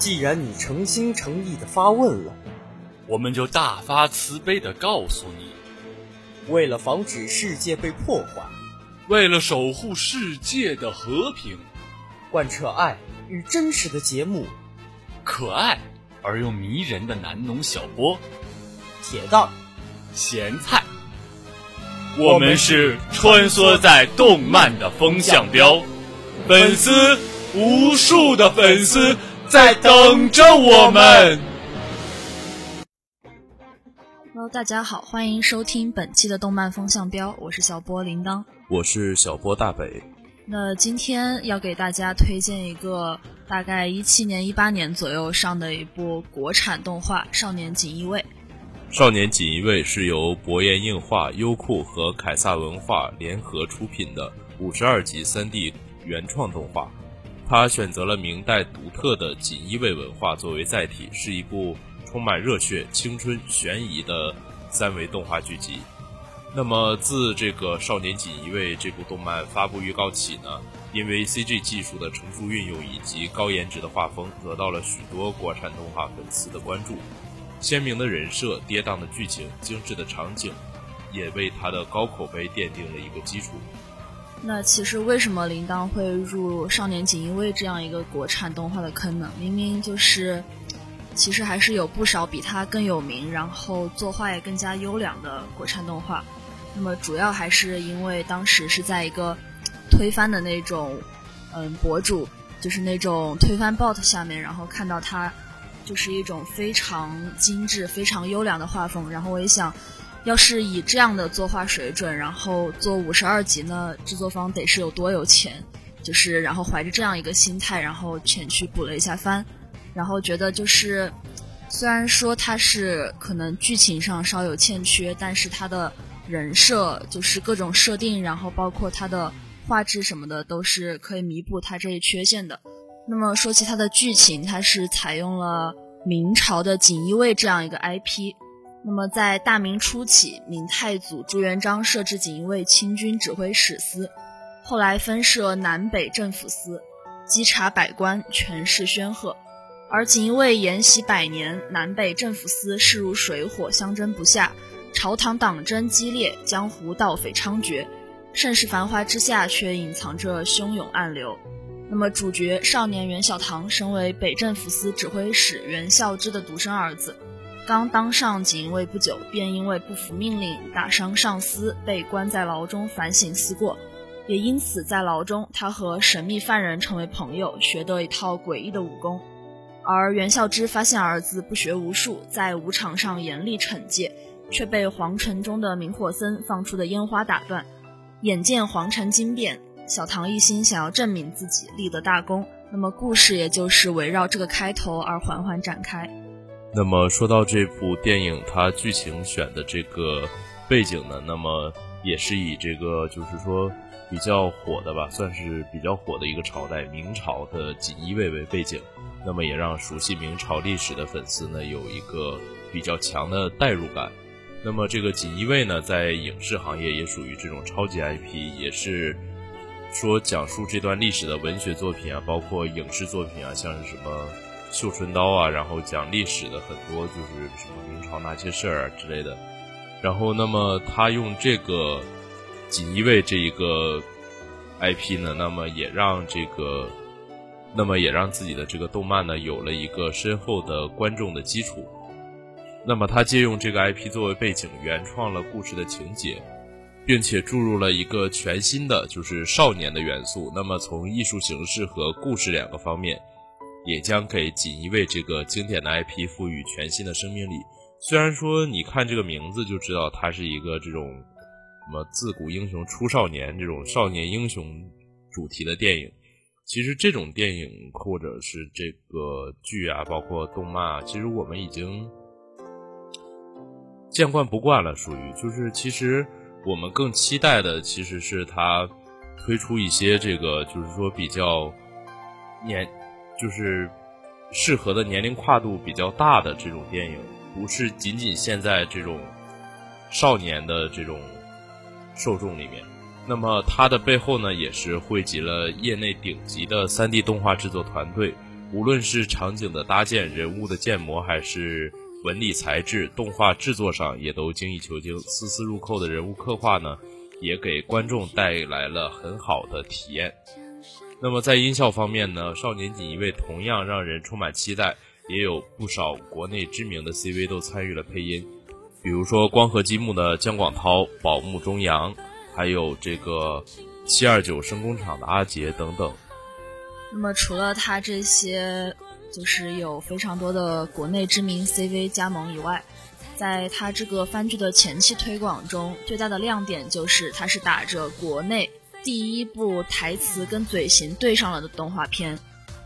既然你诚心诚意的发问了，我们就大发慈悲的告诉你：为了防止世界被破坏，为了守护世界的和平，贯彻爱与真实的节目，可爱而又迷人的南农小波，铁蛋，咸菜，我们是穿梭在动漫的风向标，粉丝无数的粉丝。在等着我们。Hello，大家好，欢迎收听本期的动漫风向标，我是小波铃铛，我是小波大北。那今天要给大家推荐一个大概一七年、一八年左右上的一部国产动画《少年锦衣卫》。《少年锦衣卫》是由博彦映画、优酷和凯撒文化联合出品的五十二集三 D 原创动画。他选择了明代独特的锦衣卫文化作为载体，是一部充满热血、青春、悬疑的三维动画剧集。那么，自这个《少年锦衣卫》这部动漫发布预告起呢，因为 CG 技术的成熟运用以及高颜值的画风，得到了许多国产动画粉丝的关注。鲜明的人设、跌宕的剧情、精致的场景，也为他的高口碑奠定了一个基础。那其实为什么铃铛会入《少年锦衣卫》这样一个国产动画的坑呢？明明就是，其实还是有不少比它更有名，然后作画也更加优良的国产动画。那么主要还是因为当时是在一个推翻的那种，嗯，博主，就是那种推翻 bot 下面，然后看到它就是一种非常精致、非常优良的画风，然后我也想。要是以这样的作画水准，然后做五十二集呢，制作方得是有多有钱？就是然后怀着这样一个心态，然后前去补了一下番，然后觉得就是，虽然说它是可能剧情上稍有欠缺，但是它的人设就是各种设定，然后包括它的画质什么的，都是可以弥补它这一缺陷的。那么说起它的剧情，它是采用了明朝的锦衣卫这样一个 IP。那么，在大明初期，明太祖朱元璋设置锦衣卫亲军指挥使司，后来分设南北政府司，稽查百官，权势煊赫。而锦衣卫沿袭百年，南北政府司势如水火，相争不下，朝堂党争激烈，江湖盗匪猖獗，盛世繁华之下，却隐藏着汹涌暗流。那么，主角少年袁小唐，身为北政府司指挥使袁孝之的独生儿子。刚当上锦衣卫不久，便因为不服命令打伤上司，被关在牢中反省思过。也因此，在牢中，他和神秘犯人成为朋友，学得一套诡异的武功。而袁孝之发现儿子不学无术，在武场上严厉惩戒，却被皇城中的明火僧放出的烟花打断。眼见皇城惊变，小唐一心想要证明自己立得大功。那么，故事也就是围绕这个开头而缓缓展开。那么说到这部电影，它剧情选的这个背景呢，那么也是以这个就是说比较火的吧，算是比较火的一个朝代明朝的锦衣卫为背景，那么也让熟悉明朝历史的粉丝呢有一个比较强的代入感。那么这个锦衣卫呢，在影视行业也属于这种超级 IP，也是说讲述这段历史的文学作品啊，包括影视作品啊，像是什么。绣春刀啊，然后讲历史的很多，就是什么明朝那些事儿啊之类的。然后，那么他用这个锦衣卫这一个 IP 呢，那么也让这个，那么也让自己的这个动漫呢有了一个深厚的观众的基础。那么他借用这个 IP 作为背景，原创了故事的情节，并且注入了一个全新的就是少年的元素。那么从艺术形式和故事两个方面。也将给锦衣卫这个经典的 IP 赋予全新的生命力。虽然说你看这个名字就知道它是一个这种什么自古英雄出少年这种少年英雄主题的电影，其实这种电影或者是这个剧啊，包括动漫啊，其实我们已经见惯不惯了。属于就是其实我们更期待的其实是它推出一些这个就是说比较年。就是适合的年龄跨度比较大的这种电影，不是仅仅现在这种少年的这种受众里面。那么它的背后呢，也是汇集了业内顶级的 3D 动画制作团队，无论是场景的搭建、人物的建模，还是纹理材质、动画制作上，也都精益求精。丝丝入扣的人物刻画呢，也给观众带来了很好的体验。那么在音效方面呢，《少年锦衣卫》同样让人充满期待，也有不少国内知名的 CV 都参与了配音，比如说光合积木的姜广涛、宝木中阳，还有这个七二九声工厂的阿杰等等。那么除了他这些，就是有非常多的国内知名 CV 加盟以外，在他这个番剧的前期推广中，最大的亮点就是它是打着国内第一部台词跟嘴型对上了的动画片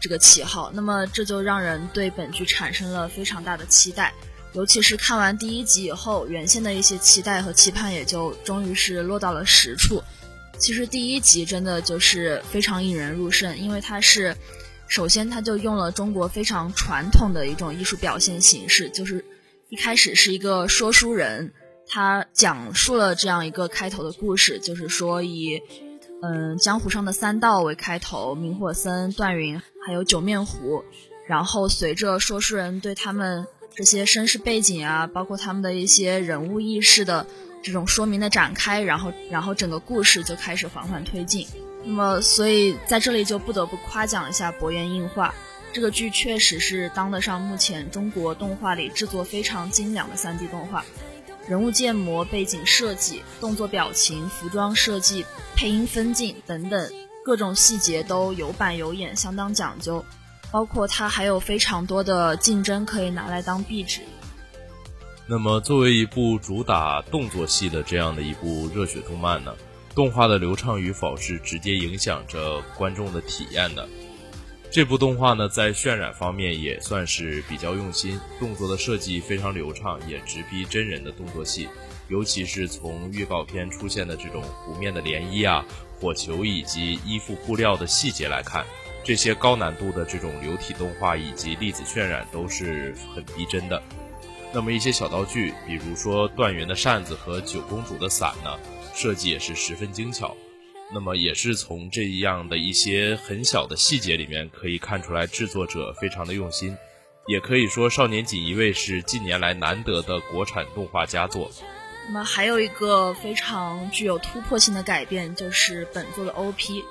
这个旗号。那么这就让人对本剧产生了非常大的期待，尤其是看完第一集以后，原先的一些期待和期盼也就终于是落到了实处。其实第一集真的就是非常引人入胜，因为它是首先它就用了中国非常传统的一种艺术表现形式，就是一开始是一个说书人，他讲述了这样一个开头的故事，就是说以嗯江湖上的三道为开头，明火僧、段云还有九面狐，然后随着说书人对他们这些身世背景啊，包括他们的一些人物意识的。这种说明的展开，然后，然后整个故事就开始缓缓推进。那么，所以在这里就不得不夸奖一下博彦映画，这个剧确实是当得上目前中国动画里制作非常精良的 3D 动画，人物建模、背景设计、动作表情、服装设计、配音分镜等等各种细节都有板有眼，相当讲究。包括它还有非常多的竞争可以拿来当壁纸。那么，作为一部主打动作戏的这样的一部热血动漫呢，动画的流畅与否是直接影响着观众的体验的。这部动画呢，在渲染方面也算是比较用心，动作的设计非常流畅，也直逼真人的动作戏。尤其是从预告片出现的这种湖面的涟漪啊、火球以及衣服布料的细节来看，这些高难度的这种流体动画以及粒子渲染都是很逼真的。那么一些小道具，比如说段云的扇子和九公主的伞呢，设计也是十分精巧。那么也是从这样的一些很小的细节里面可以看出来制作者非常的用心。也可以说，《少年锦衣卫》是近年来难得的国产动画佳作。那么还有一个非常具有突破性的改变，就是本作的 OP。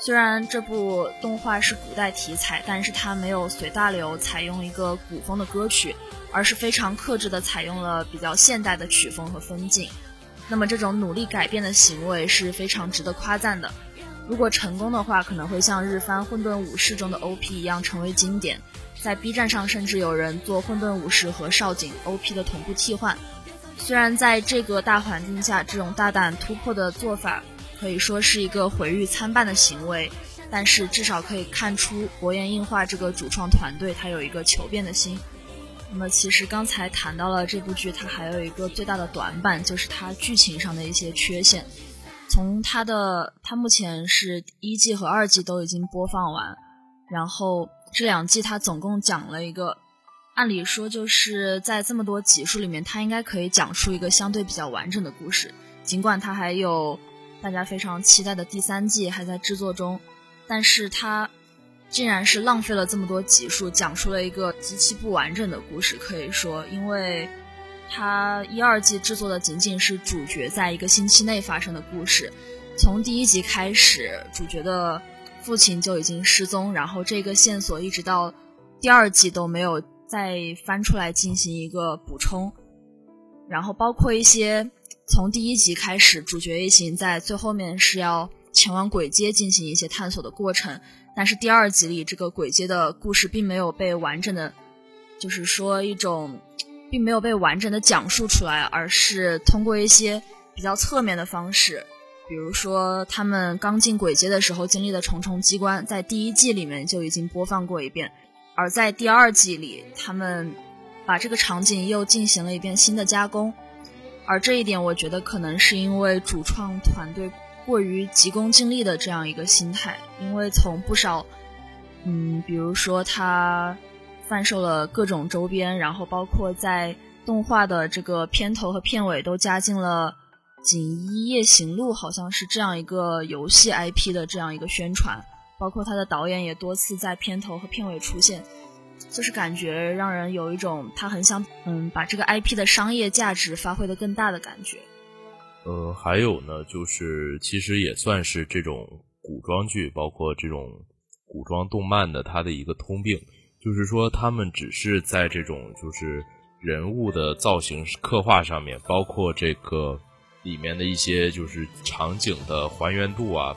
虽然这部动画是古代题材，但是它没有随大流采用一个古风的歌曲。而是非常克制的采用了比较现代的曲风和分镜，那么这种努力改变的行为是非常值得夸赞的。如果成功的话，可能会像日番《混沌武士》中的 OP 一样成为经典。在 B 站上，甚至有人做《混沌武士》和少景 OP 的同步替换。虽然在这个大环境下，这种大胆突破的做法可以说是一个毁誉参半的行为，但是至少可以看出博彦映画这个主创团队他有一个求变的心。那么其实刚才谈到了这部剧，它还有一个最大的短板，就是它剧情上的一些缺陷。从它的，它目前是一季和二季都已经播放完，然后这两季它总共讲了一个，按理说就是在这么多集数里面，它应该可以讲出一个相对比较完整的故事。尽管它还有大家非常期待的第三季还在制作中，但是它。竟然是浪费了这么多集数，讲述了一个极其不完整的故事。可以说，因为它一二季制作的仅仅是主角在一个星期内发生的故事。从第一集开始，主角的父亲就已经失踪，然后这个线索一直到第二季都没有再翻出来进行一个补充。然后包括一些从第一集开始，主角一行在最后面是要前往鬼街进行一些探索的过程。但是第二集里，这个鬼街的故事并没有被完整的，就是说一种，并没有被完整的讲述出来，而是通过一些比较侧面的方式，比如说他们刚进鬼街的时候经历的重重机关，在第一季里面就已经播放过一遍，而在第二季里，他们把这个场景又进行了一遍新的加工，而这一点我觉得可能是因为主创团队。过于急功近利的这样一个心态，因为从不少，嗯，比如说他贩售了各种周边，然后包括在动画的这个片头和片尾都加进了《锦衣夜行录》，好像是这样一个游戏 IP 的这样一个宣传，包括他的导演也多次在片头和片尾出现，就是感觉让人有一种他很想嗯把这个 IP 的商业价值发挥的更大的感觉。呃，还有呢，就是其实也算是这种古装剧，包括这种古装动漫的它的一个通病，就是说他们只是在这种就是人物的造型刻画上面，包括这个里面的一些就是场景的还原度啊，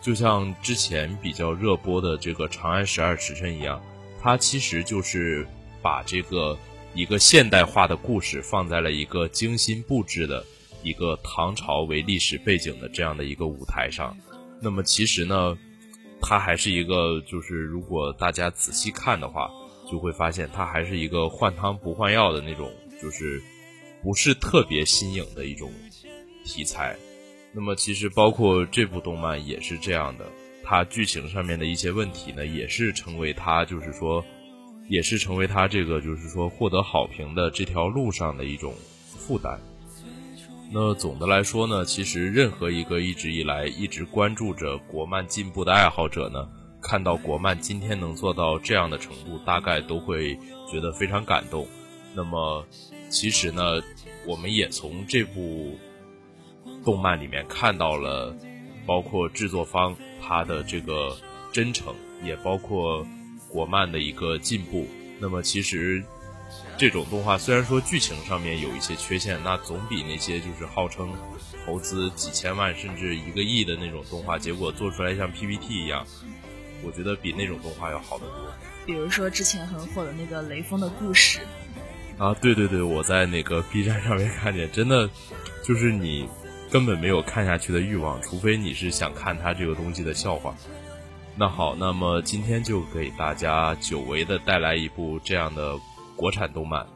就像之前比较热播的这个《长安十二时辰》一样，它其实就是把这个一个现代化的故事放在了一个精心布置的。一个唐朝为历史背景的这样的一个舞台上，那么其实呢，它还是一个，就是如果大家仔细看的话，就会发现它还是一个换汤不换药的那种，就是不是特别新颖的一种题材。那么其实包括这部动漫也是这样的，它剧情上面的一些问题呢，也是成为它就是说，也是成为它这个就是说获得好评的这条路上的一种负担。那总的来说呢，其实任何一个一直以来一直关注着国漫进步的爱好者呢，看到国漫今天能做到这样的程度，大概都会觉得非常感动。那么，其实呢，我们也从这部动漫里面看到了，包括制作方他的这个真诚，也包括国漫的一个进步。那么，其实。这种动画虽然说剧情上面有一些缺陷，那总比那些就是号称投资几千万甚至一个亿的那种动画，结果做出来像 PPT 一样，我觉得比那种动画要好得多。比如说之前很火的那个《雷锋的故事》啊，对对对，我在那个 B 站上面看见，真的就是你根本没有看下去的欲望，除非你是想看他这个东西的笑话。那好，那么今天就给大家久违的带来一部这样的。国产动漫，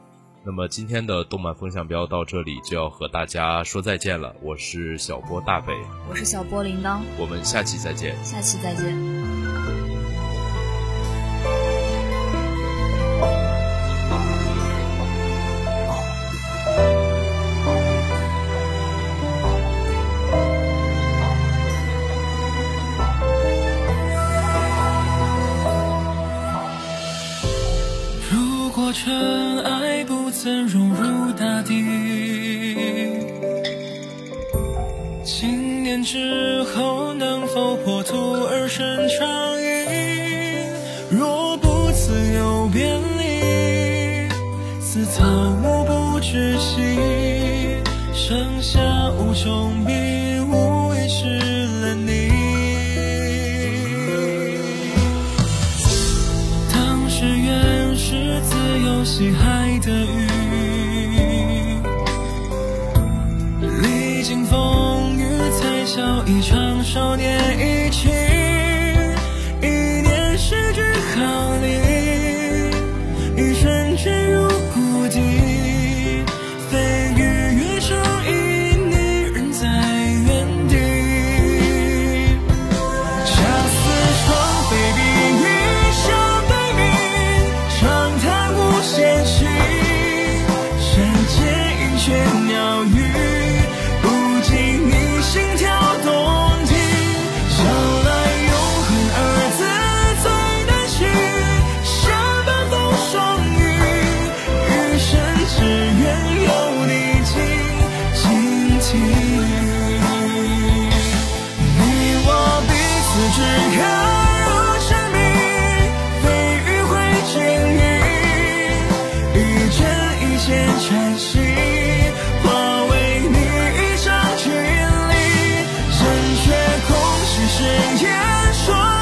那么今天的动漫风向标到这里就要和大家说再见了。我是小波大北，我是小波铃铛，我们下期再见，下期再见。尘埃不曾融入大地，千年之后能否破土而生长？若不自有别离，似草木不知息，剩下无穷笔，无疑是了你。西海天说